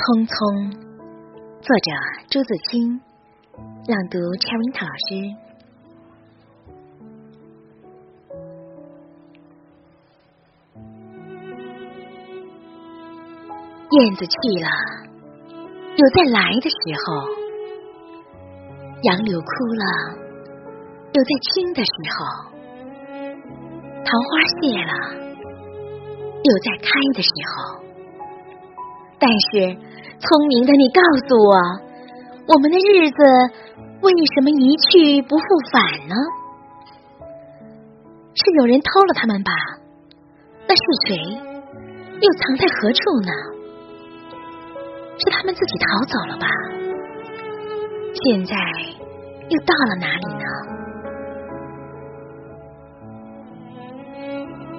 匆匆，作者朱自清，朗读 Cherry 老师。燕子去了，有在来的时候；杨柳枯了，有在青的时候；桃花谢了，有在开的时候。但是，聪明的你告诉我，我们的日子为什么一去不复返呢？是有人偷了他们吧？那是谁？又藏在何处呢？是他们自己逃走了吧？现在又到了哪里呢？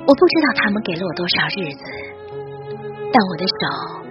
我不知道他们给了我多少日子，但我的手。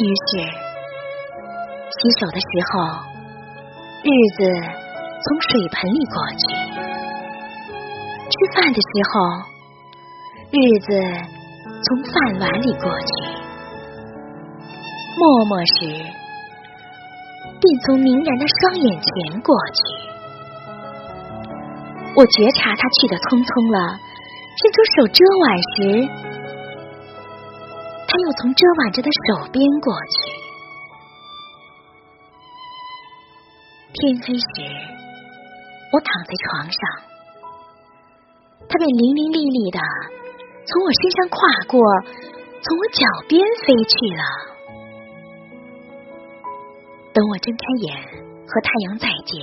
于是，洗手的时候，日子从水盆里过去；吃饭的时候，日子从饭碗里过去；默默时，便从明然的双眼前过去。我觉察他去的匆匆了，伸出手遮挽时。他又从遮挽着的手边过去。天黑时，我躺在床上，他便伶伶俐俐的从我身上跨过，从我脚边飞去了。等我睁开眼和太阳再见，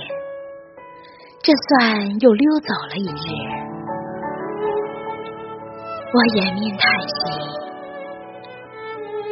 这算又溜走了一日。我掩面叹息。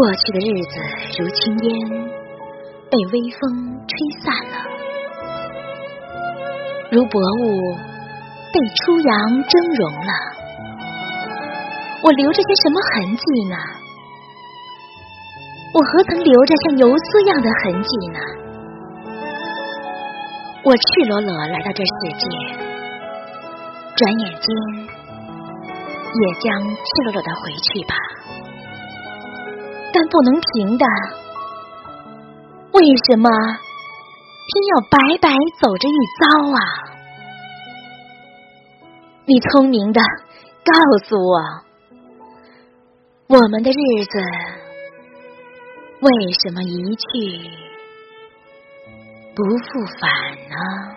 过去的日子如轻烟，被微风吹散了；如薄雾，被初阳蒸融了。我留着些什么痕迹呢？我何曾留着像游丝样的痕迹呢？我赤裸裸来到这世界，转眼间也将赤裸裸的回去吧。但不能停的，为什么偏要白白走这一遭啊？你聪明的，告诉我，我们的日子为什么一去不复返呢？